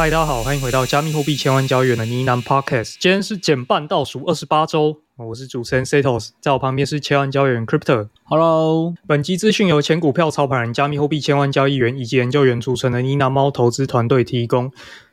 嗨，大家好，欢迎回到加密货币千万交易员的呢喃 Podcast。今天是减半倒数二十八周，我是主持人 Setos，在我旁边是千万交易员 Crypto。Hello，本期资讯由前股票操盘人、加密货币千万交易员以及研究员组成的呢喃猫投资团队提供。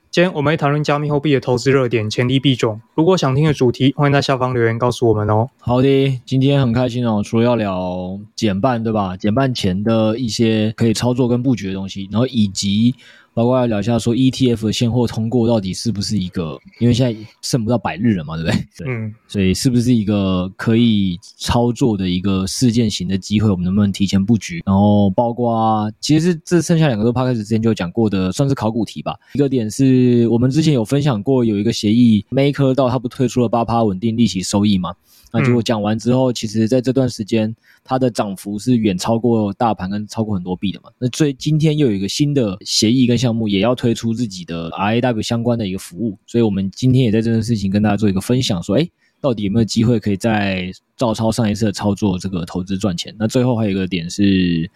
今天我们会谈论加密货币的投资热点、潜力币种。如果想听的主题，欢迎在下方留言告诉我们哦。好的，今天很开心哦，除了要聊减半，对吧？减半前的一些可以操作跟布局的东西，然后以及。包括要聊一下，说 ETF 的现货通过到底是不是一个？因为现在剩不到百日了嘛，对不对？对，嗯，所以是不是一个可以操作的一个事件型的机会？我们能不能提前布局？然后包括其实是这剩下两个都 Podcast 之前就讲过的，算是考古题吧。一个点是我们之前有分享过，有一个协议，Maker 到他不推出了八趴稳定利息收益嘛？那结果讲完之后，其实在这段时间，它的涨幅是远超过大盘跟超过很多币的嘛。那所以今天又有一个新的协议跟项目，也要推出自己的 RAW 相关的一个服务。所以我们今天也在这件事情跟大家做一个分享，说，诶，到底有没有机会可以再照抄上一次的操作，这个投资赚钱？那最后还有一个点是，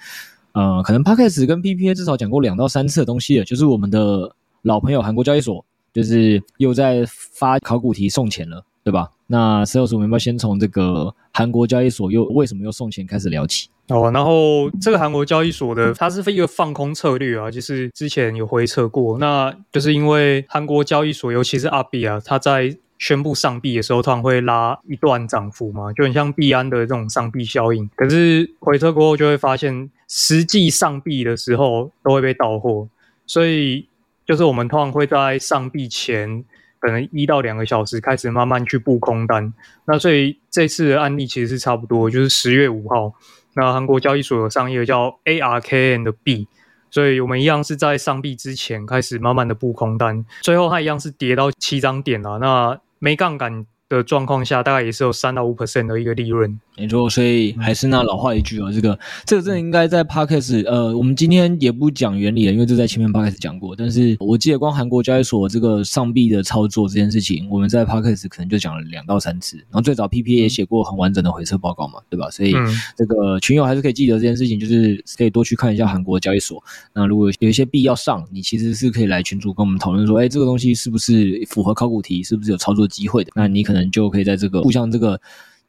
呃，可能 Podcast 跟 PPA 至少讲过两到三次的东西了，就是我们的老朋友韩国交易所，就是又在发考古题送钱了。对吧？那 Sales 我们要先从这个韩国交易所又为什么又送钱开始聊起？哦，然后这个韩国交易所的它是一个放空策略啊，就是之前有回撤过，那就是因为韩国交易所尤其是阿币啊，它在宣布上币的时候，通常会拉一段涨幅嘛，就很像币安的这种上币效应。可是回撤过后就会发现，实际上币的时候都会被倒货，所以就是我们通常会在上币前。可能一到两个小时开始慢慢去布空单，那所以这次的案例其实是差不多，就是十月五号，那韩国交易所有上一个叫 ARKN 的币，所以我们一样是在上币之前开始慢慢的布空单，最后它一样是跌到七张点了，那没杠杆的状况下，大概也是有三到五 percent 的一个利润。没错，所以还是那老话一句哦，这个这个真的应该在 Podcast 呃，我们今天也不讲原理了，因为这在前面 Podcast 讲过。但是我记得光韩国交易所这个上币的操作这件事情，我们在 Podcast 可能就讲了两到三次。然后最早 PPA 也写过很完整的回撤报告嘛，对吧？所以这个群友还是可以记得这件事情，就是可以多去看一下韩国交易所。那如果有一些币要上，你其实是可以来群主跟我们讨论说，哎，这个东西是不是符合考古题，是不是有操作机会的？那你可能就可以在这个互相这个。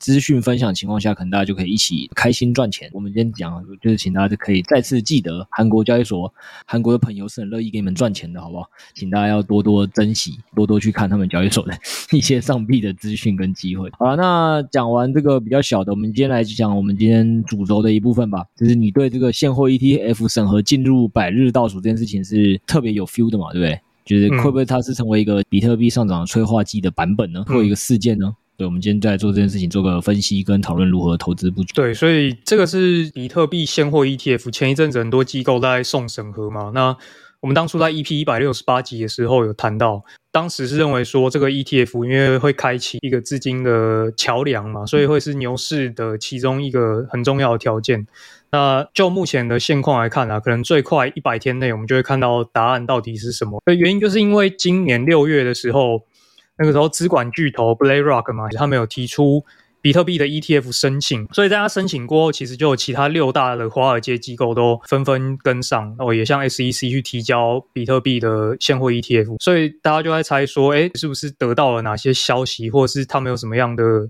资讯分享的情况下，可能大家就可以一起开心赚钱。我们今天讲，就是请大家就可以再次记得，韩国交易所，韩国的朋友是很乐意给你们赚钱的，好不好？请大家要多多珍惜，多多去看他们交易所的一些上币的资讯跟机会。好了，那讲完这个比较小的，我们今天来讲我们今天主轴的一部分吧。就是你对这个现货 ETF 审核进入百日倒数这件事情是特别有 feel 的嘛？对不对？就是会不会它是成为一个比特币上涨的催化剂的版本呢？或一个事件呢？我们今天在做这件事情，做个分析跟讨论如何投资布局。对，所以这个是比特币现货 ETF，前一阵子很多机构在送审核嘛。那我们当初在 EP 一百六十八集的时候有谈到，当时是认为说这个 ETF 因为会开启一个资金的桥梁嘛，所以会是牛市的其中一个很重要的条件。那就目前的现况来看啊，可能最快一百天内我们就会看到答案到底是什么。原因就是因为今年六月的时候。那个时候，资管巨头 BlackRock 嘛，他们有提出比特币的 ETF 申请，所以在他申请过后，其实就有其他六大的华尔街机构都纷纷跟上，哦，也向 SEC 去提交比特币的现货 ETF，所以大家就在猜说，诶，是不是得到了哪些消息，或者是他们有什么样的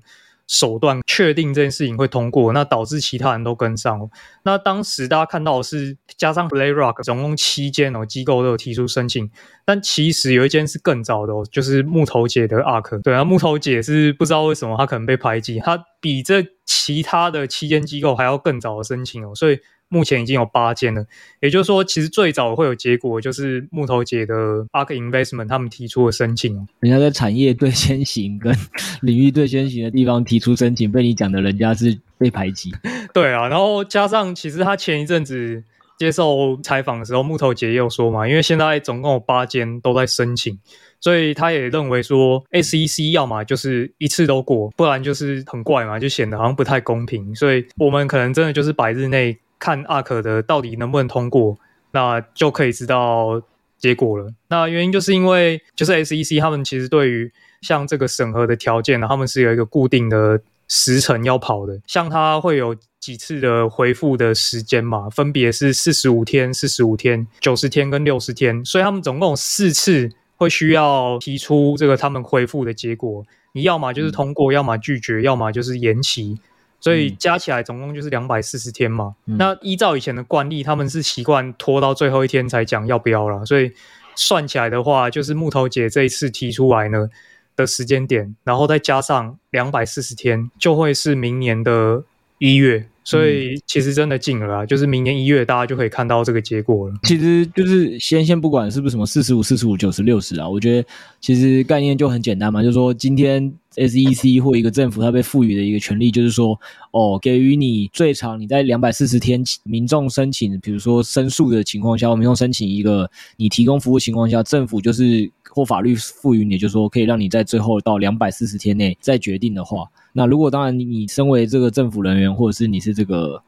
手段确定这件事情会通过，那导致其他人都跟上。那当时大家看到的是加上 PlayRock 总共七间哦机构都有提出申请，但其实有一间是更早的哦，就是木头姐的 ARK。对啊，木头姐是不知道为什么她可能被排挤，她比这其他的七间机构还要更早的申请哦，所以目前已经有八间了。也就是说，其实最早会有结果，就是木头姐的 ARK Investment 他们提出的申请。人家在产业对先行跟领域对先行的地方提出申请，被你讲的人家是被排挤。对啊，然后加上其实他前一阵子接受采访的时候，木头姐也有说嘛，因为现在总共有八间都在申请。所以他也认为说，SEC 要么就是一次都过，不然就是很怪嘛，就显得好像不太公平。所以我们可能真的就是百日内看 ARK 的到底能不能通过，那就可以知道结果了。那原因就是因为就是 SEC 他们其实对于像这个审核的条件呢，他们是有一个固定的时程要跑的，像他会有几次的回复的时间嘛，分别是四十五天、四十五天、九十天跟六十天，所以他们总共有四次。会需要提出这个他们回复的结果，你要么就是通过，要么拒绝，要么就是延期，所以加起来总共就是两百四十天嘛。嗯、那依照以前的惯例，他们是习惯拖到最后一天才讲要不要了，所以算起来的话，就是木头姐这一次提出来呢的时间点，然后再加上两百四十天，就会是明年的一月。所以其实真的近了啦，就是明年一月大家就可以看到这个结果了。其实就是先先不管是不是什么四十五、四十五、九十、六十啊，我觉得其实概念就很简单嘛，就是说今天 SEC 或一个政府它被赋予的一个权利，就是说哦，给予你最长你在两百四十天民众申请，比如说申诉的情况下，民众申请一个你提供服务情况下，政府就是或法律赋予你，就是说可以让你在最后到两百四十天内再决定的话。那如果当然你你身为这个政府人员，或者是你是这个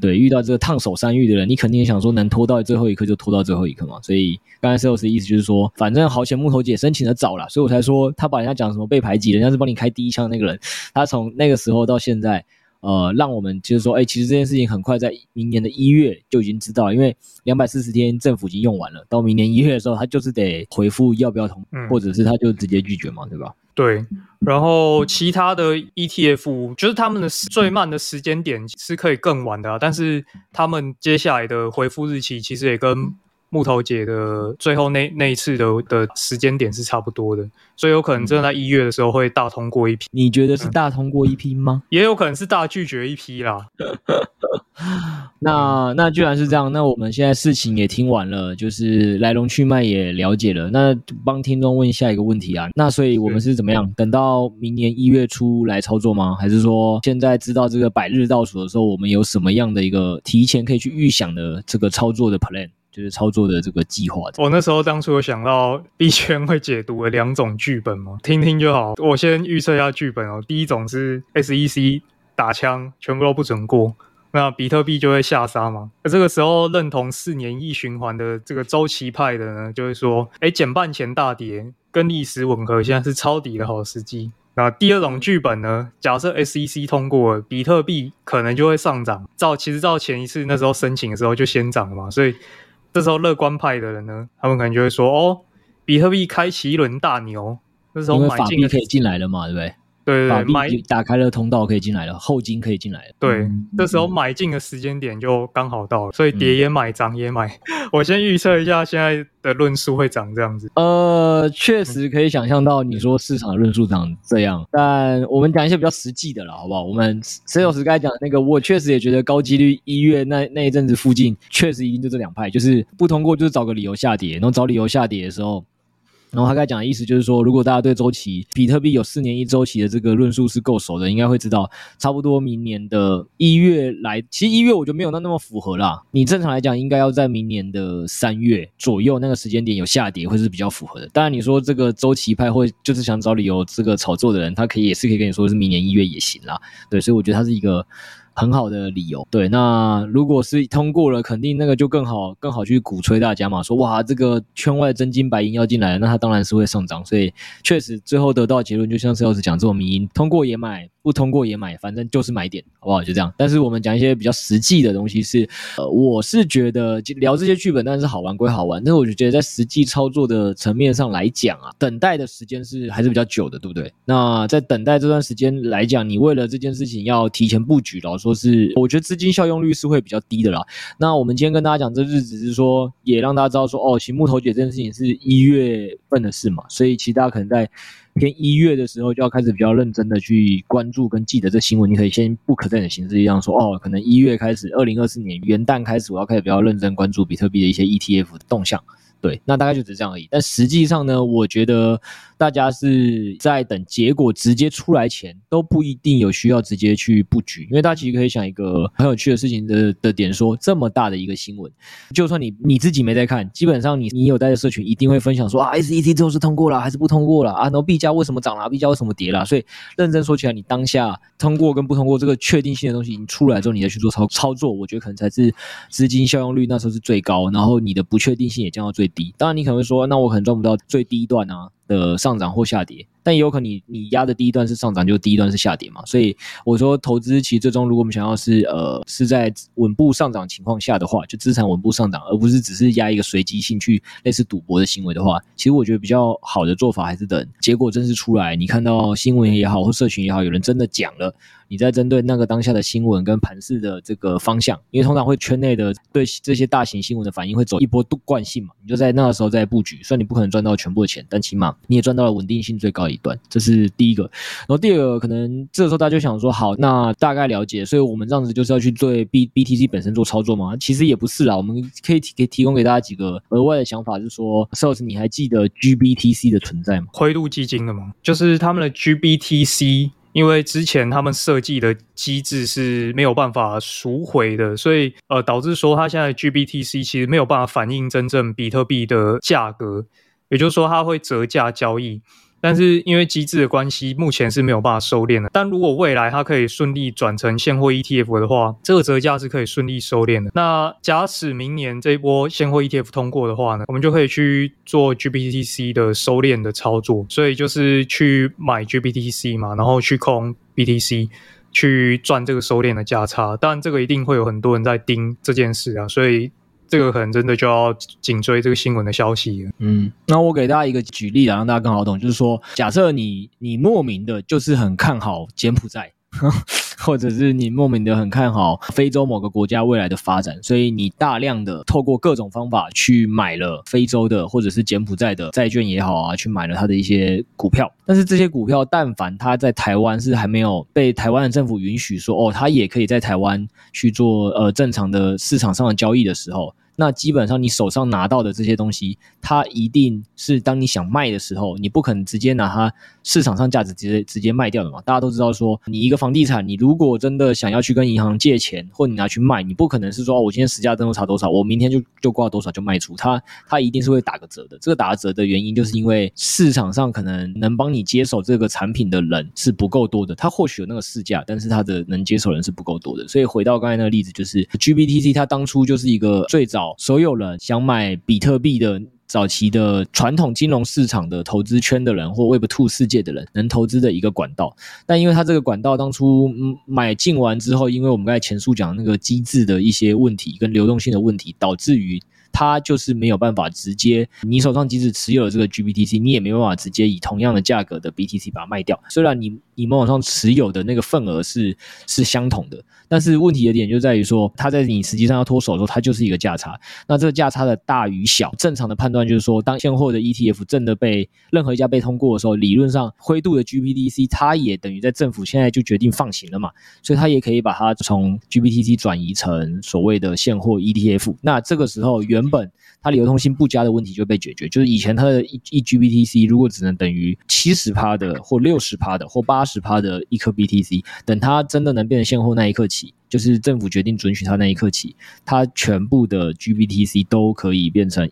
对遇到这个烫手山芋的人，你肯定也想说能拖到最后一刻就拖到最后一刻嘛。所以刚才 Sales 的意思就是说，反正好险木头姐申请的早了，所以我才说他把人家讲什么被排挤，人家是帮你开第一枪那个人，他从那个时候到现在。呃，让我们就是说，哎，其实这件事情很快在明年的一月就已经知道，因为两百四十天政府已经用完了，到明年一月的时候，他就是得回复要不要同，嗯、或者是他就直接拒绝嘛，对吧？对。然后其他的 ETF 就是他们的最慢的时间点是可以更晚的，啊，但是他们接下来的回复日期其实也跟。木头姐的最后那那一次的的时间点是差不多的，所以有可能真的在一月的时候会大通过一批。你觉得是大通过一批吗？也有可能是大拒绝一批啦。那那既然是这样，那我们现在事情也听完了，就是来龙去脉也了解了。那帮听众问下一个问题啊，那所以我们是怎么样？等到明年一月初来操作吗？还是说现在知道这个百日倒数的时候，我们有什么样的一个提前可以去预想的这个操作的 plan？就是操作的这个计划。我那时候当初有想到币圈会解读的两种剧本嘛，听听就好。我先预测一下剧本哦。第一种是 SEC 打枪，全部都不准过，那比特币就会下杀嘛。那这个时候认同四年一循环的这个周期派的呢，就会说，哎，减半前大跌跟历史吻合，现在是抄底的好时机。那第二种剧本呢，假设 SEC 通过，比特币可能就会上涨。照其实照前一次那时候申请的时候就先涨了嘛，所以。这时候乐观派的人呢，他们可能就会说：“哦，比特币开启一轮大牛。”那时候买进可以进来了嘛，对不对？对对对，买打开了通道可以进来了，后金可以进来了。对，嗯、这时候买进的时间点就刚好到了，所以跌也买，涨也买。嗯、我先预测一下现在的论述会涨这样子。呃，确实可以想象到你说市场的论述长这样，但我们讲一些比较实际的了，好不好？我们 Sales 刚才讲的那个，我确实也觉得高几率一月那那一阵子附近，确实一定就这两派，就是不通过就是找个理由下跌，然后找理由下跌的时候。然后他刚才讲的意思就是说，如果大家对周期比特币有四年一周期的这个论述是够熟的，应该会知道，差不多明年的一月来，其实一月我觉得没有那那么符合啦。你正常来讲，应该要在明年的三月左右那个时间点有下跌，会是比较符合的。当然，你说这个周期派或就是想找理由这个炒作的人，他可以也是可以跟你说是明年一月也行啦。对，所以我觉得他是一个。很好的理由，对。那如果是通过了，肯定那个就更好，更好去鼓吹大家嘛，说哇，这个圈外真金白银要进来了，那它当然是会上涨。所以确实最后得到结论，就像是要是讲这种迷因，通过也买。不通过也买，反正就是买点，好不好？就这样。但是我们讲一些比较实际的东西是，呃，我是觉得聊这些剧本，但是好玩归好玩，但是我就觉得在实际操作的层面上来讲啊，等待的时间是还是比较久的，对不对？那在等待这段时间来讲，你为了这件事情要提前布局，老实说是，我觉得资金效用率是会比较低的啦。那我们今天跟大家讲这日子是说，也让大家知道说，哦，其实木头姐这件事情是一月份的事嘛，所以其实大家可能在偏一月的时候就要开始比较认真的去关注跟记得这新闻。你可以先 book 在的形式一样说，哦，可能一月开始，二零二四年元旦开始，我要开始比较认真关注比特币的一些 ETF 的动向。对，那大概就只是这样而已。但实际上呢，我觉得。大家是在等结果直接出来前，都不一定有需要直接去布局，因为大家其实可以想一个很有趣的事情的的点说，这么大的一个新闻，就算你你自己没在看，基本上你你有待的社群一定会分享说啊，SEC 最后是通过了还是不通过了啊？然后币价为什么涨了？币价为什么跌了？所以认真说起来，你当下通过跟不通过这个确定性的东西，你出来之后，你再去做操操作，我觉得可能才是资金效用率那时候是最高，然后你的不确定性也降到最低。当然，你可能会说，那我可能赚不到最低段啊。的上涨或下跌，但也有可能你你压的第一段是上涨，就第一段是下跌嘛。所以我说投资其实最终，如果我们想要是呃是在稳步上涨情况下的话，就资产稳步上涨，而不是只是压一个随机性去类似赌博的行为的话，其实我觉得比较好的做法还是等结果正式出来，你看到新闻也好或社群也好，有人真的讲了。你在针对那个当下的新闻跟盘势的这个方向，因为通常会圈内的对这些大型新闻的反应会走一波惯性嘛，你就在那个时候再布局，虽然你不可能赚到全部的钱，但起码你也赚到了稳定性最高一段，这是第一个。然后第二个，可能这个时候大家就想说，好，那大概了解，所以我们这样子就是要去对 B BTC 本身做操作吗？其实也不是啦，我们可以提可以提供给大家几个额外的想法，就是说，Sales，你还记得 GBTC 的存在吗？灰度基金的吗？就是他们的 GBTC。因为之前他们设计的机制是没有办法赎回的，所以呃导致说它现在 GBTC 其实没有办法反映真正比特币的价格，也就是说它会折价交易。但是因为机制的关系，目前是没有办法收敛的。但如果未来它可以顺利转成现货 ETF 的话，这个折价是可以顺利收敛的。那假使明年这一波现货 ETF 通过的话呢，我们就可以去做 GBTC 的收敛的操作。所以就是去买 GBTC 嘛，然后去空 BTC，去赚这个收敛的价差。但这个一定会有很多人在盯这件事啊，所以。这个可能真的就要紧追这个新闻的消息。嗯，那我给大家一个举例啊，让大家更好懂，就是说，假设你你莫名的就是很看好柬埔寨，或者是你莫名的很看好非洲某个国家未来的发展，所以你大量的透过各种方法去买了非洲的或者是柬埔寨的债券也好啊，去买了它的一些股票。但是这些股票，但凡它在台湾是还没有被台湾的政府允许说，哦，它也可以在台湾去做呃正常的市场上的交易的时候。那基本上你手上拿到的这些东西，它一定是当你想卖的时候，你不可能直接拿它市场上价值直接直接卖掉的嘛。大家都知道说，你一个房地产，你如果真的想要去跟银行借钱，或你拿去卖，你不可能是说，我今天实价登录差多少，我明天就就挂多少就卖出，它它一定是会打个折的。这个打折的原因，就是因为市场上可能能帮你接手这个产品的人是不够多的。他或许有那个市价，但是他的能接手人是不够多的。所以回到刚才那个例子，就是 GBTC，它当初就是一个最早。所有人想买比特币的早期的传统金融市场的投资圈的人，或 Web Two 世界的人，能投资的一个管道。但因为它这个管道当初买进完之后，因为我们刚才前述讲那个机制的一些问题跟流动性的问题，导致于。它就是没有办法直接，你手上即使持有了这个 GBTC，你也没有办法直接以同样的价格的 BTC 把它卖掉。虽然你你们网上持有的那个份额是是相同的，但是问题的点就在于说，它在你实际上要脱手的时候，它就是一个价差。那这个价差的大与小，正常的判断就是说，当现货的 ETF 真的被任何一家被通过的时候，理论上灰度的 GBTC 它也等于在政府现在就决定放行了嘛，所以它也可以把它从 GBTC 转移成所谓的现货 ETF。那这个时候原原本它流通性不佳的问题就被解决，就是以前它的一一 GBTC 如果只能等于七十趴的或六十趴的或八十趴的一颗 BTC，等它真的能变成现货那一刻起，就是政府决定准许它那一刻起，它全部的 GBTC 都可以变成。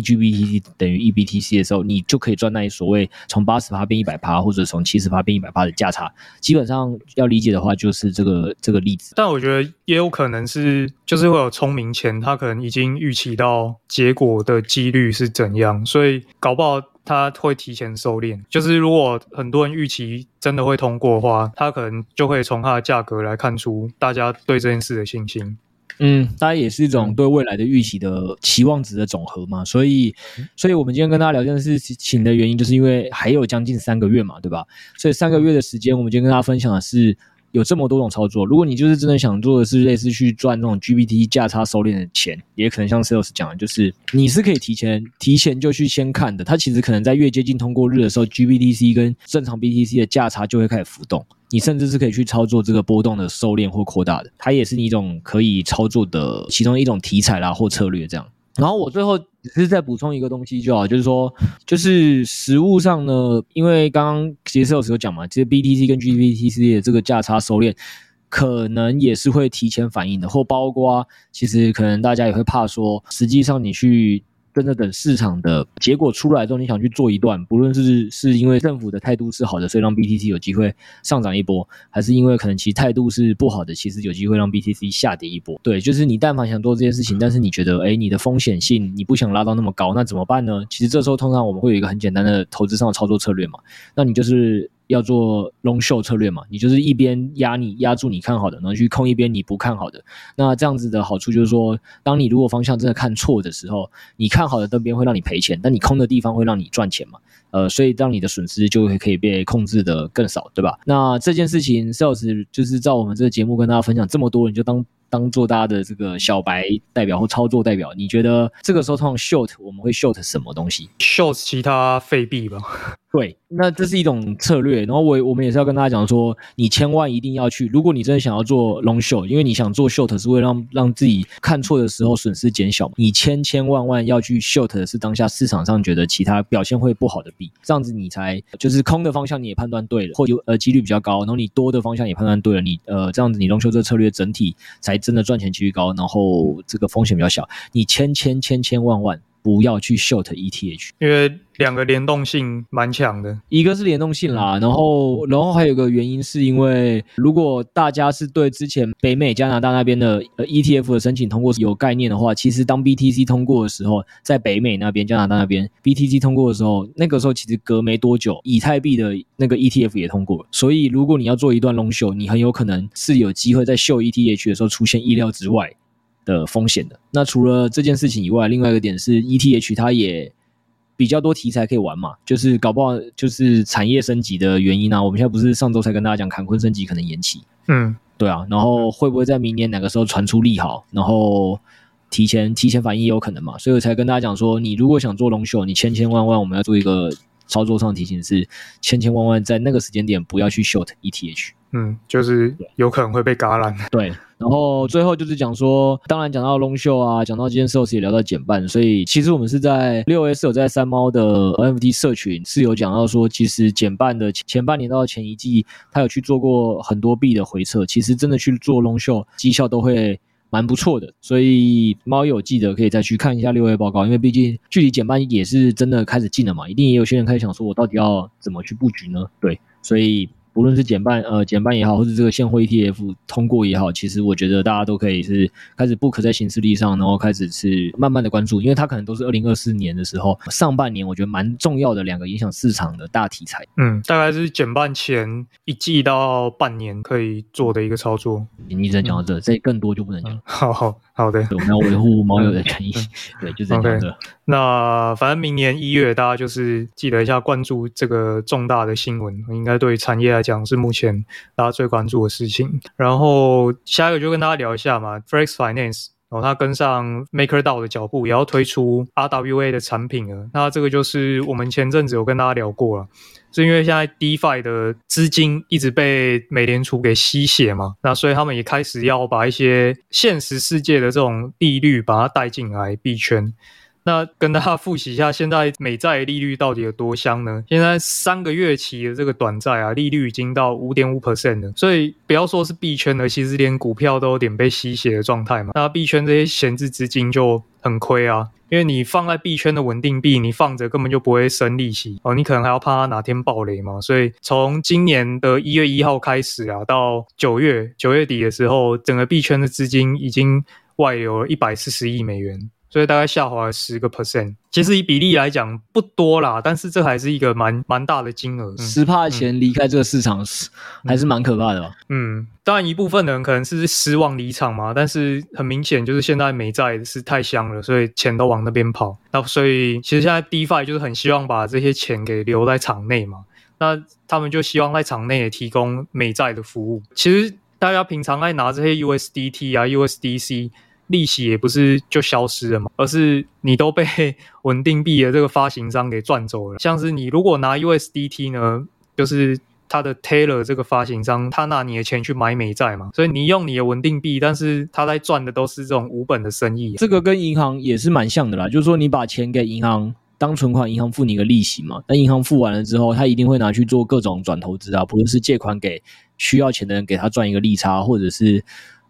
eG BTC 等于 eBTC 的时候，你就可以赚那所谓从八十趴变一百趴，或者从七十趴变一百趴的价差。基本上要理解的话，就是这个这个例子。但我觉得也有可能是，就是会有聪明钱，他可能已经预期到结果的几率是怎样，所以搞不好他会提前收敛。就是如果很多人预期真的会通过的话，他可能就会从它的价格来看出大家对这件事的信心。嗯，大家也是一种对未来的预期的期望值的总和嘛，所以，所以我们今天跟大家聊这件事情的原因，就是因为还有将近三个月嘛，对吧？所以三个月的时间，我们今天跟大家分享的是有这么多种操作。如果你就是真的想做的是类似去赚那种 GBT 价差收敛的钱，也可能像 Sales 讲的，就是你是可以提前提前就去先看的。它其实可能在越接近通过日的时候，GBTC 跟正常 BTC 的价差就会开始浮动。你甚至是可以去操作这个波动的收敛或扩大的，它也是一种可以操作的其中一种题材啦或策略这样。然后我最后只是再补充一个东西就好，就是说，就是实物上呢，因为刚刚其实有时候讲嘛，其实 BTC 跟 GBTC 的这个价差收敛，可能也是会提前反应的，或包括其实可能大家也会怕说，实际上你去。真的等市场的结果出来之后，你想去做一段，不论是是因为政府的态度是好的，所以让 BTC 有机会上涨一波，还是因为可能其态度是不好的，其实有机会让 BTC 下跌一波。对，就是你但凡想做这件事情，但是你觉得，哎，你的风险性你不想拉到那么高，那怎么办呢？其实这时候通常我们会有一个很简单的投资上的操作策略嘛，那你就是。要做 long short 策略嘛，你就是一边压你压住你看好的，然后去空一边你不看好的。那这样子的好处就是说，当你如果方向真的看错的时候，你看好的那边会让你赔钱，但你空的地方会让你赚钱嘛。呃，所以让你的损失就会可以被控制的更少，对吧？那这件事情，Sales 就是照我们这个节目跟大家分享这么多，你就当当做大家的这个小白代表或操作代表。你觉得这个时候通常 short 我们会 short 什么东西？short 其他废币吧。对，那这是一种策略。然后我我们也是要跟大家讲说，你千万一定要去，如果你真的想要做 long short，因为你想做 short 是为了让让自己看错的时候损失减小。你千千万万要去 short 的是当下市场上觉得其他表现会不好的币，这样子你才就是空的方向你也判断对了，或有呃几率比较高，然后你多的方向也判断对了，你呃这样子你 long s h o t 这个策略整体才真的赚钱几率高，然后这个风险比较小。你千千千千万万不要去 short ETH，因为。两个联动性蛮强的，一个是联动性啦，然后然后还有个原因是因为，如果大家是对之前北美加拿大那边的呃 ETF 的申请通过有概念的话，其实当 BTC 通过的时候，在北美那边加拿大那边 BTC 通过的时候，那个时候其实隔没多久，以太币的那个 ETF 也通过了，所以如果你要做一段 long short，你很有可能是有机会在秀 ETH 的时候出现意料之外的风险的。那除了这件事情以外，另外一个点是 ETH 它也。比较多题材可以玩嘛，就是搞不好就是产业升级的原因啊。我们现在不是上周才跟大家讲坎昆升级可能延期，嗯，对啊。然后会不会在明年哪个时候传出利好，然后提前提前反应也有可能嘛。所以我才跟大家讲说，你如果想做 long short，你千千万万我们要做一个操作上提醒是，千千万万在那个时间点不要去 short ETH。嗯，就是有可能会被嘎烂。对，然后最后就是讲说，当然讲到 long short 啊，讲到今天 Sales 也聊到减半，所以其实我们是在六 S 有在三猫的 NFT 社群是有讲到说，其实减半的前半年到前一季，他有去做过很多币的回撤，其实真的去做 long short 绩效都会蛮不错的，所以猫友记得可以再去看一下六月报告，因为毕竟距离减半也是真的开始近了嘛，一定也有些人开始想说，我到底要怎么去布局呢？对，所以。不论是减半呃减半也好，或者这个现货 ETF 通过也好，其实我觉得大家都可以是开始 book 在行事历上，然后开始是慢慢的关注，因为它可能都是二零二四年的时候上半年，我觉得蛮重要的两个影响市场的大题材。嗯，大概是减半前一季到半年可以做的一个操作。你只能讲到这，这、嗯、更多就不能讲、嗯。好好好的，我们要维护猫友的权益。对，就这样的。Okay. 那反正明年一月，大家就是记得一下关注这个重大的新闻，应该对产业来讲是目前大家最关注的事情。然后下一个就跟大家聊一下嘛，Flex Finance，然后它跟上 MakerDAO 的脚步，也要推出 RWA 的产品了。那这个就是我们前阵子有跟大家聊过了，是因为现在 DeFi 的资金一直被美联储给吸血嘛，那所以他们也开始要把一些现实世界的这种利率把它带进来币圈。那跟大家复习一下，现在美债利率到底有多香呢？现在三个月期的这个短债啊，利率已经到五点五 percent 了。所以不要说是币圈了，其实连股票都有点被吸血的状态嘛。那币圈这些闲置资金就很亏啊，因为你放在币圈的稳定币，你放着根本就不会生利息哦，你可能还要怕它哪天暴雷嘛。所以从今年的一月一号开始啊，到九月九月底的时候，整个币圈的资金已经外流了一百四十亿美元。所以大概下滑了十个 percent，其实以比例来讲不多啦，但是这还是一个蛮蛮大的金额。十趴钱离开这个市场是、嗯、还是蛮可怕的吧？嗯，当然一部分人可能是失望离场嘛，但是很明显就是现在美债是太香了，所以钱都往那边跑。那所以其实现在 DeFi 就是很希望把这些钱给留在场内嘛。那他们就希望在场内也提供美债的服务。其实大家平常爱拿这些 USDT 啊、USDC，利息也不是就消失了嘛，而是你都被 稳定币的这个发行商给赚走了。像是你如果拿 USDT 呢，就是。他的 Taylor 这个发行商，他拿你的钱去买美债嘛，所以你用你的稳定币，但是他在赚的都是这种无本的生意。这个跟银行也是蛮像的啦，就是说你把钱给银行当存款，银行付你一个利息嘛，那银行付完了之后，他一定会拿去做各种转投资啊，不论是借款给需要钱的人，给他赚一个利差，或者是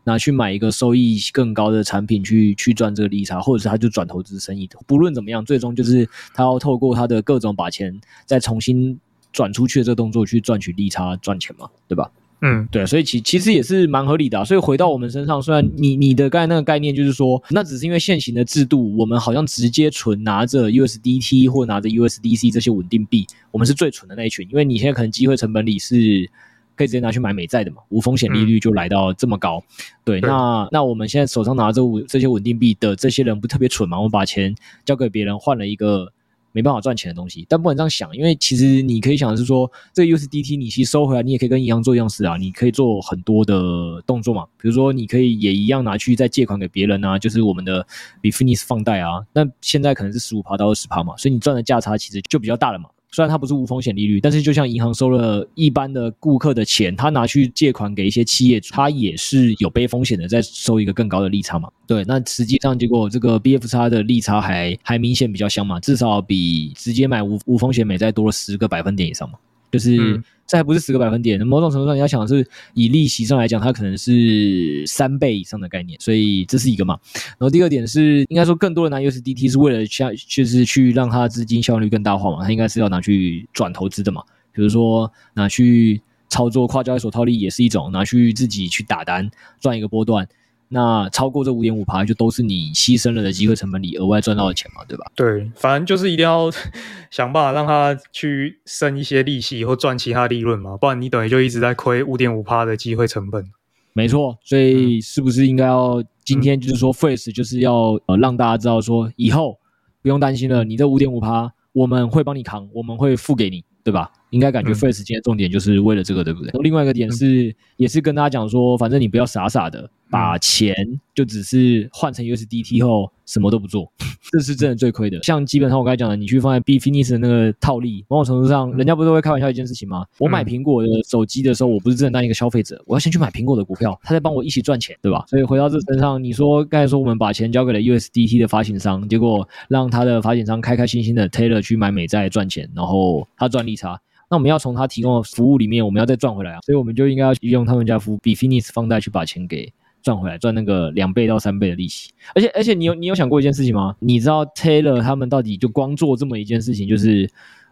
拿去买一个收益更高的产品去去赚这个利差，或者是他就转投资生意。不论怎么样，最终就是他要透过他的各种把钱再重新。转出去的这个动作去赚取利差赚钱嘛，对吧？嗯，对，所以其其实也是蛮合理的啊。所以回到我们身上，虽然你你的刚才那个概念就是说，那只是因为现行的制度，我们好像直接存拿着 USDT 或拿着 USDC 这些稳定币，我们是最蠢的那一群。因为你现在可能机会成本里是可以直接拿去买美债的嘛，无风险利率就来到这么高。嗯、对，那那我们现在手上拿着这些稳定币的这些人不特别蠢嘛？我们把钱交给别人换了一个。没办法赚钱的东西，但不能这样想，因为其实你可以想的是说，这个 USDT 你其实收回来，你也可以跟银行做一样事啊，你可以做很多的动作嘛，比如说你可以也一样拿去再借款给别人啊，就是我们的 Bitfinex 放贷啊，那现在可能是十五趴到二十趴嘛，所以你赚的价差其实就比较大了嘛。虽然它不是无风险利率，但是就像银行收了一般的顾客的钱，他拿去借款给一些企业，他也是有背风险的，在收一个更高的利差嘛。对，那实际上结果这个 BFX 的利差还还明显比较香嘛，至少比直接买无无风险美债多了十个百分点以上嘛。就是、嗯、这还不是十个百分点，某种程度上你要想的是以利息上来讲，它可能是三倍以上的概念，所以这是一个嘛。然后第二点是，应该说更多的拿 USDT 是为了像就是去让它资金效率更大化嘛，它应该是要拿去转投资的嘛，比如说拿去操作跨交易所套利也是一种，拿去自己去打单赚一个波段。那超过这五点五趴，就都是你牺牲了的机会成本里额外赚到的钱嘛，对吧？对，反正就是一定要 想办法让他去生一些利息或赚其他利润嘛，不然你等于就一直在亏五点五趴的机会成本。没错，所以是不是应该要今天就是说 Frex 就是要呃让大家知道说以后不用担心了，你这五点五趴我们会帮你扛，我们会付给你，对吧？应该感觉 Frex 今天重点就是为了这个，对不对？另外一个点是，也是跟大家讲说，反正你不要傻傻的。把钱就只是换成 USDT 后什么都不做，这是真的最亏的。像基本上我刚才讲的，你去放在 Bitfinex 的那个套利，某种程度上，人家不是都会开玩笑一件事情吗？我买苹果的手机的时候，我不是真的当一个消费者，我要先去买苹果的股票，他在帮我一起赚钱，对吧？所以回到这身上，你说刚才说我们把钱交给了 USDT 的发行商，结果让他的发行商开开心心的 Taylor 去买美债赚钱，然后他赚利差。那我们要从他提供的服务里面，我们要再赚回来啊，所以我们就应该要用他们家服务 Bitfinex 放贷去把钱给。赚回来，赚那个两倍到三倍的利息，而且而且你有你有想过一件事情吗？你知道 Taylor 他们到底就光做这么一件事情，就是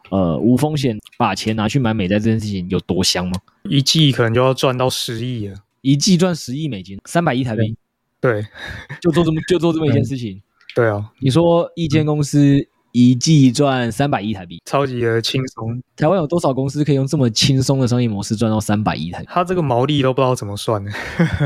呃无风险把钱拿去买美债这件事情有多香吗？一季可能就要赚到十亿了，一季赚十亿美金，三百亿台币，对，就做这么就做这么一件事情，对啊，你说一间公司。一季赚三百亿台币，超级的轻松。台湾有多少公司可以用这么轻松的商业模式赚到三百亿台币？他这个毛利都不知道怎么算呢。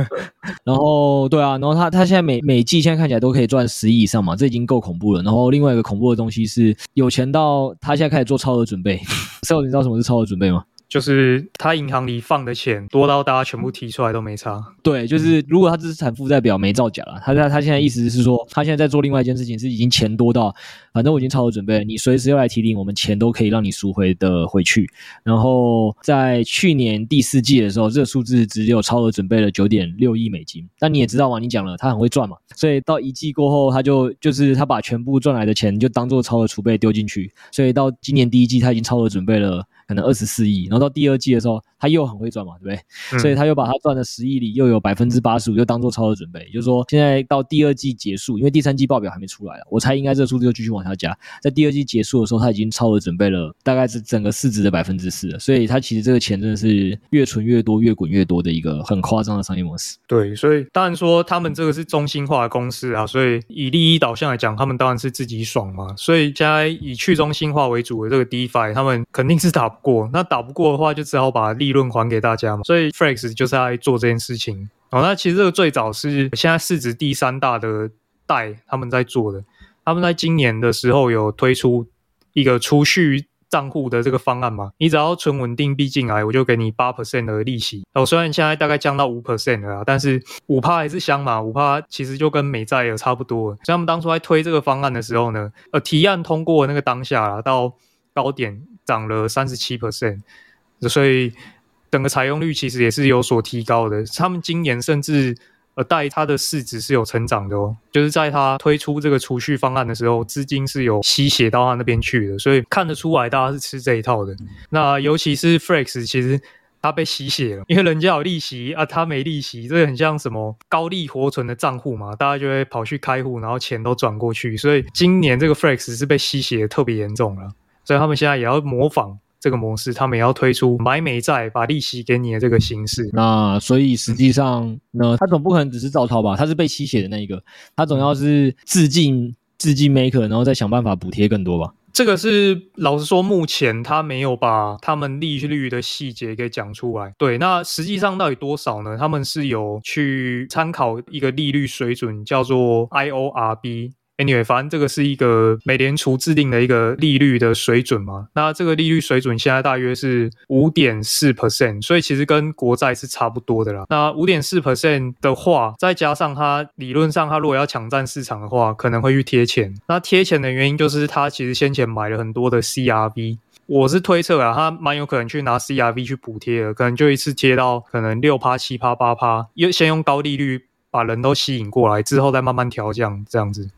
然后，对啊，然后他他现在每每季现在看起来都可以赚十亿以上嘛，这已经够恐怖了。然后另外一个恐怖的东西是，有钱到他现在开始做超额准备。所 以你知道什么是超额准备吗？就是他银行里放的钱多到大家全部提出来都没差。对，就是如果他资产负债表没造假了，他他他现在意思是说，他现在在做另外一件事情，是已经钱多到，反正我已经超额准备了，你随时要来提领，我们钱都可以让你赎回的回去。然后在去年第四季的时候，这个数字只有超额准备了九点六亿美金。但你也知道嘛，你讲了他很会赚嘛，所以到一季过后，他就就是他把全部赚来的钱就当做超额储备丢进去，所以到今年第一季他已经超额准备了。可能二十四亿，然后到第二季的时候，他又很会赚嘛，对不对？嗯、所以他又把他赚的十亿里又有百分之八十五，又当做超额准备。就是说，现在到第二季结束，因为第三季报表还没出来了，我猜应该这个数字就继续往下加。在第二季结束的时候，他已经超额准备了，大概是整个市值的百分之四了。所以他其实这个钱真的是越存越多，越滚越多的一个很夸张的商业模式。对，所以当然说他们这个是中心化的公司啊，所以以利益导向来讲，他们当然是自己爽嘛。所以现在以去中心化为主的这个 DeFi，他们肯定是打不过。那打不过的话，就只好把利润还给大家嘛。所以 Frex 就是在做这件事情。哦，那其实这个最早是现在市值第三大的代他们在做的。他们在今年的时候有推出一个储蓄账户的这个方案嘛，你只要存稳定币进来，我就给你八 percent 的利息。哦，虽然现在大概降到五 percent 了，但是五趴还是香嘛，五趴其实就跟美债也差不多。所以他们当初在推这个方案的时候呢，呃，提案通过那个当下啦，到高点涨了三十七 percent，所以整个采用率其实也是有所提高的。他们今年甚至。呃带它的市值是有成长的哦，就是在它推出这个储蓄方案的时候，资金是有吸血到它那边去的，所以看得出来大家是吃这一套的。那尤其是 Flex，其实它被吸血了，因为人家有利息啊，它没利息，这个很像什么高利活存的账户嘛，大家就会跑去开户，然后钱都转过去，所以今年这个 Flex 是被吸血的特别严重了，所以他们现在也要模仿。这个模式，他们也要推出买美债把利息给你的这个形式。那所以实际上呢，他总不可能只是照抄吧？他是被吸血的那一个，他总要是致敬致敬 maker，然后再想办法补贴更多吧？这个是老实说，目前他没有把他们利率的细节给讲出来。对，那实际上到底多少呢？他们是有去参考一个利率水准，叫做 IORB。Anyway，反正这个是一个美联储制定的一个利率的水准嘛。那这个利率水准现在大约是五点四 percent，所以其实跟国债是差不多的啦。那五点四 percent 的话，再加上它理论上它如果要抢占市场的话，可能会去贴钱。那贴钱的原因就是它其实先前买了很多的 CRV，我是推测啊，它蛮有可能去拿 CRV 去补贴的，可能就一次贴到可能六趴、七趴、八趴，又先用高利率把人都吸引过来，之后再慢慢调降这样子。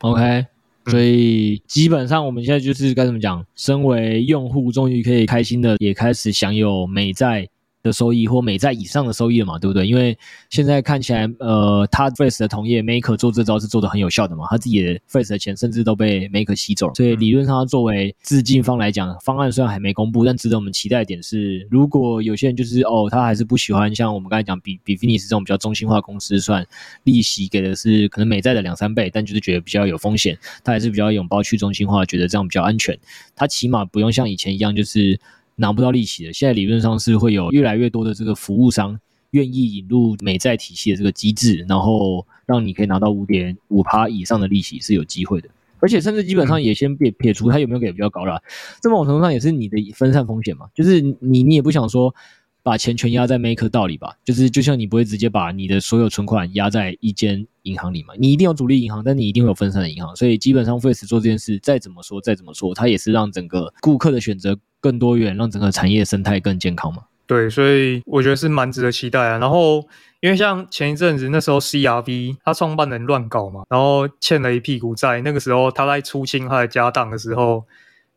OK，所以基本上我们现在就是该怎么讲？身为用户，终于可以开心的也开始享有美债。的收益或美债以上的收益了嘛，对不对？因为现在看起来，呃，他 Face 的同业 Maker 做这招是做得很有效的嘛，他自己的 Face 的钱甚至都被 Maker 吸走了，所以理论上，作为资金方来讲，方案虽然还没公布，但值得我们期待的点是，如果有些人就是哦，他还是不喜欢像我们刚才讲比比 Finis 这种比较中心化公司，算利息给的是可能美债的两三倍，但就是觉得比较有风险，他还是比较拥抱去中心化，觉得这样比较安全，他起码不用像以前一样就是。拿不到利息的，现在理论上是会有越来越多的这个服务商愿意引入美债体系的这个机制，然后让你可以拿到五点五趴以上的利息是有机会的，而且甚至基本上也先撇撇除它有没有给比较高啦，这某种程度上也是你的分散风险嘛，就是你你也不想说。把钱全压在 Maker 道里吧，就是就像你不会直接把你的所有存款压在一间银行里嘛，你一定有主力银行，但你一定会有分散的银行，所以基本上 Flex 做这件事，再怎么说再怎么说，它也是让整个顾客的选择更多元，让整个产业生态更健康嘛。对，所以我觉得是蛮值得期待啊。然后因为像前一阵子那时候 CRV 他创办人乱搞嘛，然后欠了一屁股债，那个时候他在出清他的家当的时候。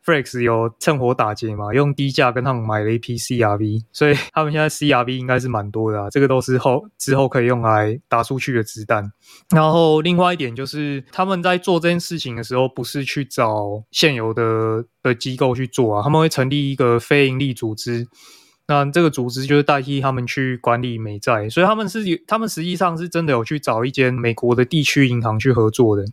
Flex 有趁火打劫嘛，用低价跟他们买了一批 CRV，所以他们现在 CRV 应该是蛮多的啊，这个都是后之后可以用来打出去的子弹。然后另外一点就是他们在做这件事情的时候，不是去找现有的的机构去做啊，他们会成立一个非营利组织，那这个组织就是代替他们去管理美债，所以他们是他们实际上是真的有去找一间美国的地区银行去合作的。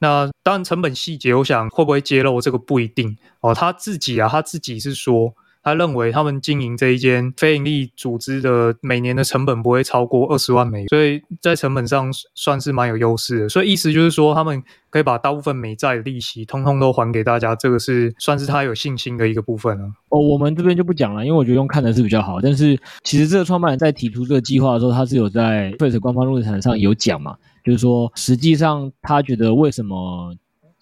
那当然，成本细节，我想会不会揭露这个不一定哦。他自己啊，他自己是说，他认为他们经营这一间非营利组织的每年的成本不会超过二十万美元，所以在成本上算是蛮有优势的。所以意思就是说，他们可以把大部分美债的利息通通都还给大家，这个是算是他有信心的一个部分了。哦，我们这边就不讲了，因为我觉得用看的是比较好。但是其实这个创办人在提出这个计划的时候，他是有在 Face 官方论坛上有讲嘛。就是说，实际上他觉得为什么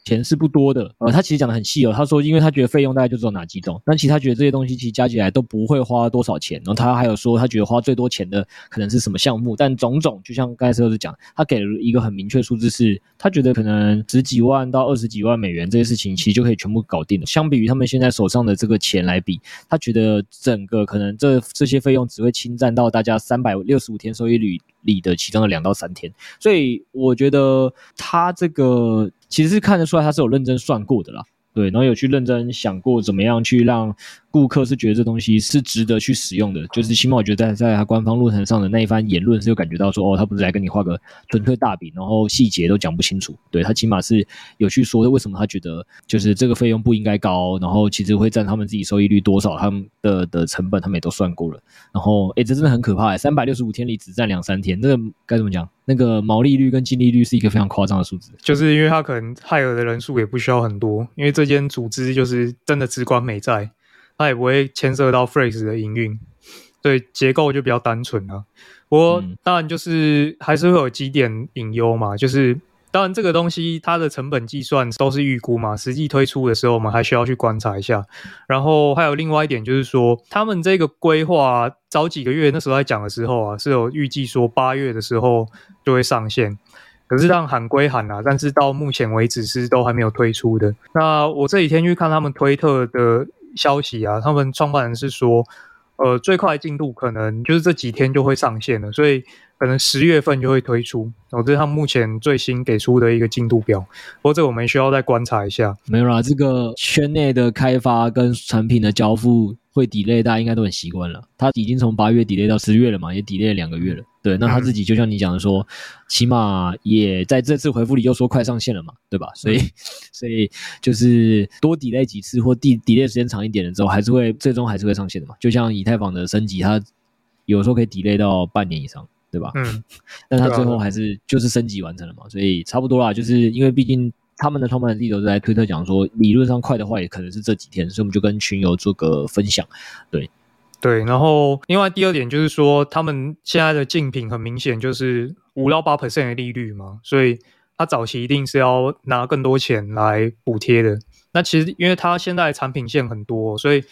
钱是不多的？呃，他其实讲的很细哦。他说，因为他觉得费用大概就只有哪几种，但其实他觉得这些东西其实加起来都不会花多少钱。然后他还有说，他觉得花最多钱的可能是什么项目？但种种，就像刚才石头讲，他给了一个很明确数字，是他觉得可能十几万到二十几万美元这些事情，其实就可以全部搞定了。相比于他们现在手上的这个钱来比，他觉得整个可能这这些费用只会侵占到大家三百六十五天收益率里的其中的两到三天，所以我觉得他这个其实是看得出来他是有认真算过的啦。对，然后有去认真想过怎么样去让顾客是觉得这东西是值得去使用的，就是起码我觉得在在他官方论坛上的那一番言论是有感觉到说，哦，他不是来跟你画个纯粹大饼，然后细节都讲不清楚。对，他起码是有去说为什么他觉得就是这个费用不应该高，然后其实会占他们自己收益率多少，他们的的成本他们也都算过了。然后，诶，这真的很可怕诶，三百六十五天里只占两三天，这个该怎么讲？那个毛利率跟净利率是一个非常夸张的数字。就是因为它可能害尔的人数也不需要很多，因为这间组织就是真的只管美债，它也不会牵涉到 Flex 的营运，所以结构就比较单纯了。不过当然就是还是会有几点隐忧嘛，就是。当然，这个东西它的成本计算都是预估嘛，实际推出的时候我们还需要去观察一下。然后还有另外一点就是说，他们这个规划早几个月那时候在讲的时候啊，是有预计说八月的时候就会上线。可是让喊归喊啊，但是到目前为止是都还没有推出的。那我这几天去看他们推特的消息啊，他们创办人是说，呃，最快进度可能就是这几天就会上线了，所以。可能十月份就会推出，哦，这是他们目前最新给出的一个进度表。不过这我们需要再观察一下。没有啦，这个圈内的开发跟产品的交付会 delay，大家应该都很习惯了。他已经从八月 delay 到十月了嘛，也 delay 两个月了。对，那他自己就像你讲的说，嗯、起码也在这次回复里又说快上线了嘛，对吧？所以，嗯、所以就是多 delay 几次或 delay 时间长一点了之后，还是会最终还是会上线的嘛。就像以太坊的升级，它有时候可以 delay 到半年以上。对吧？嗯，但他最后还是就是升级完成了嘛，所以差不多啦。就是因为毕竟他们的创办人自己都在推特讲说，理论上快的话也可能是这几天，所以我们就跟群友做个分享。对，对。然后另外第二点就是说，他们现在的竞品很明显就是五到八 percent 的利率嘛，所以他早期一定是要拿更多钱来补贴的。那其实因为他现在产品线很多，所以。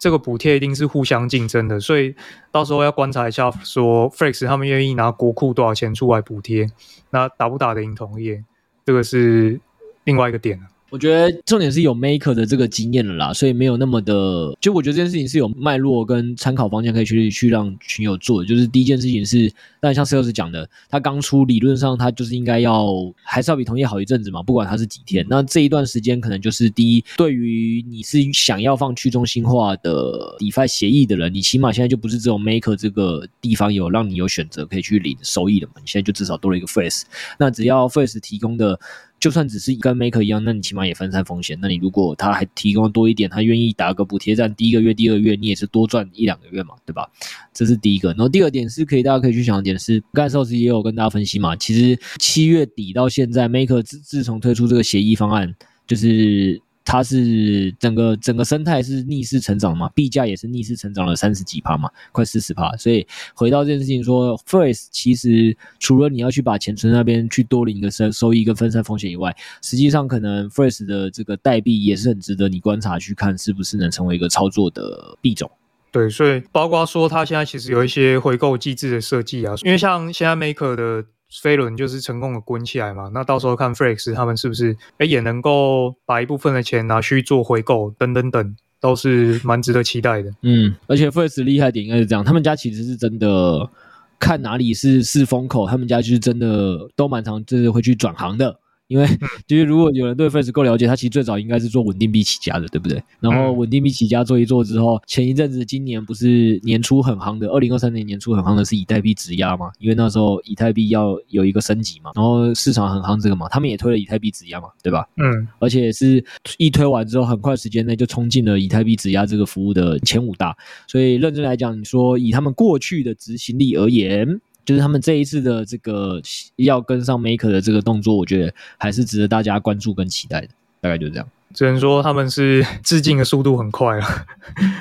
这个补贴一定是互相竞争的，所以到时候要观察一下，说 Flex 他们愿意拿国库多少钱出来补贴，那打不打得赢同业，这个是另外一个点了。我觉得重点是有 Maker 的这个经验了啦，所以没有那么的。就我觉得这件事情是有脉络跟参考方向可以去去让群友做的。就是第一件事情是，但像 Sales 讲的，他刚出理论上他就是应该要还是要比同业好一阵子嘛，不管他是几天。那这一段时间可能就是第一，对于你是想要放去中心化的 DeFi 协议的人，你起码现在就不是只有 Maker 这个地方有让你有选择可以去领收益的嘛，你现在就至少多了一个 Flex。那只要 Flex 提供的。就算只是跟 Maker 一样，那你起码也分散风险。那你如果他还提供多一点，他愿意打个补贴战，第一个月、第二个月你也是多赚一两个月嘛，对吧？这是第一个。然后第二点是可以大家可以去想一点是，刚才 s o 也有跟大家分析嘛，其实七月底到现在，Maker 自自从推出这个协议方案，就是。它是整个整个生态是逆势成长嘛，币价也是逆势成长了三十几趴嘛，快四十趴。所以回到这件事情说，Flex 其实除了你要去把钱存那边去多领一个收收益跟分散风险以外，实际上可能 Flex 的这个代币也是很值得你观察去看是不是能成为一个操作的币种。对，所以包括说它现在其实有一些回购机制的设计啊，因为像现在 Maker 的。飞轮就是成功的滚起来嘛，那到时候看 Flex 他们是不是诶也能够把一部分的钱拿去做回购等等等，都是蛮值得期待的。嗯，而且 Flex 厉害点应该是这样，他们家其实是真的看哪里是是风口，他们家就是真的都蛮常就是会去转行的。因为 就是如果有人对 Face 够了解，他其实最早应该是做稳定币起家的，对不对？然后稳定币起家做一做之后，前一阵子今年不是年初很夯的，二零二三年年初很夯的是以太币质押嘛？因为那时候以太币要有一个升级嘛，然后市场很夯这个嘛，他们也推了以太币质押嘛，对吧？嗯，而且是一推完之后，很快时间内就冲进了以太币质押这个服务的前五大。所以认真来讲，你说以他们过去的执行力而言。就是他们这一次的这个要跟上 Maker 的这个动作，我觉得还是值得大家关注跟期待的。大概就是这样，只能说他们是 致敬的速度很快啊，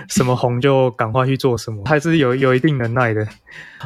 什么红就赶快去做什么，还是有有一定能耐的。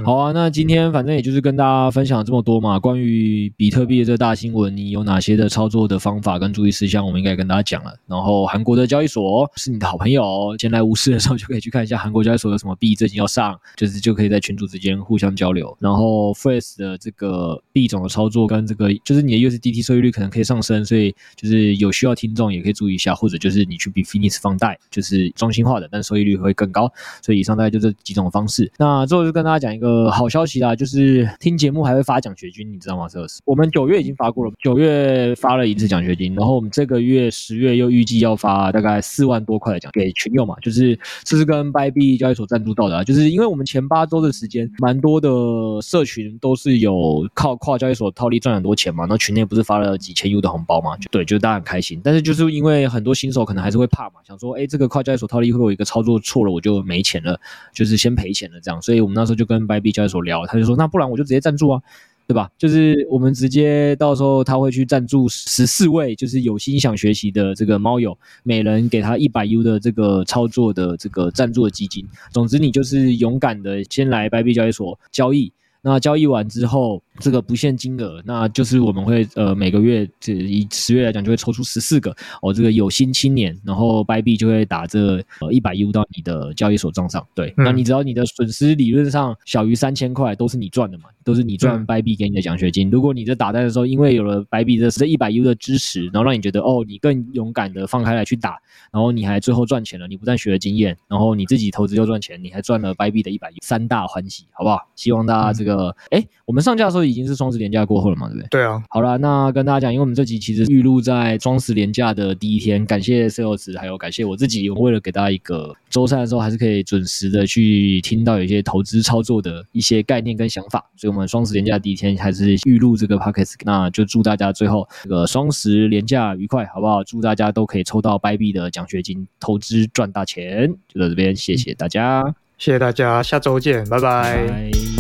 好啊，那今天反正也就是跟大家分享这么多嘛，关于比特币的这个大新闻，你有哪些的操作的方法跟注意事项，我们应该跟大家讲了。然后韩国的交易所是你的好朋友，闲来无事的时候就可以去看一下韩国交易所有什么币最近要上，就是就可以在群组之间互相交流。然后 Flex 的这个币种的操作跟这个，就是你的 USDT 收益率可能可以上升，所以就是有需要听众也可以注意一下，或者就是你去 Bitfinex 放贷，就是中心化的，但收益率会更高。所以以上大概就这几种方式。那最后就跟大家讲一个。好消息啦，就是听节目还会发奖学金，你知道吗？这是我们九月已经发过了，九月发了一次奖学金，然后我们这个月十月又预计要发大概四万多块的奖给群友嘛，就是这是跟 Bybit 交易所赞助到的啊，就是因为我们前八周的时间，蛮多的社群都是有靠跨交易所套利赚很多钱嘛，然后群内不是发了几千 U 的红包嘛，就对，就大家很开心，但是就是因为因为很多新手可能还是会怕嘛，想说，哎，这个跨交易所套利会不会有一个操作错了，我就没钱了，就是先赔钱了这样，所以我们那时候就跟 Bybit 交易所聊，他就说，那不然我就直接赞助啊。对吧？就是我们直接到时候他会去赞助十四位，就是有心想学习的这个猫友，每人给他一百 U 的这个操作的这个赞助的基金。总之，你就是勇敢的先来白币交易所交易。那交易完之后，这个不限金额，那就是我们会呃每个月，这以十月来讲，就会抽出十四个哦，这个有心青年，然后白币就会打这呃一百 U 到你的交易所账上。对，嗯、那你只要你的损失理论上小于三千块，都是你赚的嘛，都是你赚白币给你的奖学金。嗯、如果你在打单的时候，因为有了白币的这一百 U 的支持，然后让你觉得哦，你更勇敢的放开来去打，然后你还最后赚钱了，你不但学了经验，然后你自己投资又赚钱，你还赚了白币的一百 U，三大欢喜，好不好？希望大家这个。哎、嗯，我们上架的时候已经是双十连假过后了嘛，对不对？对啊。好了，那跟大家讲，因为我们这集其实预录在双十连假的第一天，感谢 Sales，还有感谢我自己，我为了给大家一个周三的时候还是可以准时的去听到有一些投资操作的一些概念跟想法，所以我们双十连假第一天还是预录这个 Podcast，那就祝大家最后这个双十连假愉快，好不好？祝大家都可以抽到白币的奖学金，投资赚大钱。就到这边，谢谢大家，谢谢大家，下周见，拜拜。拜拜。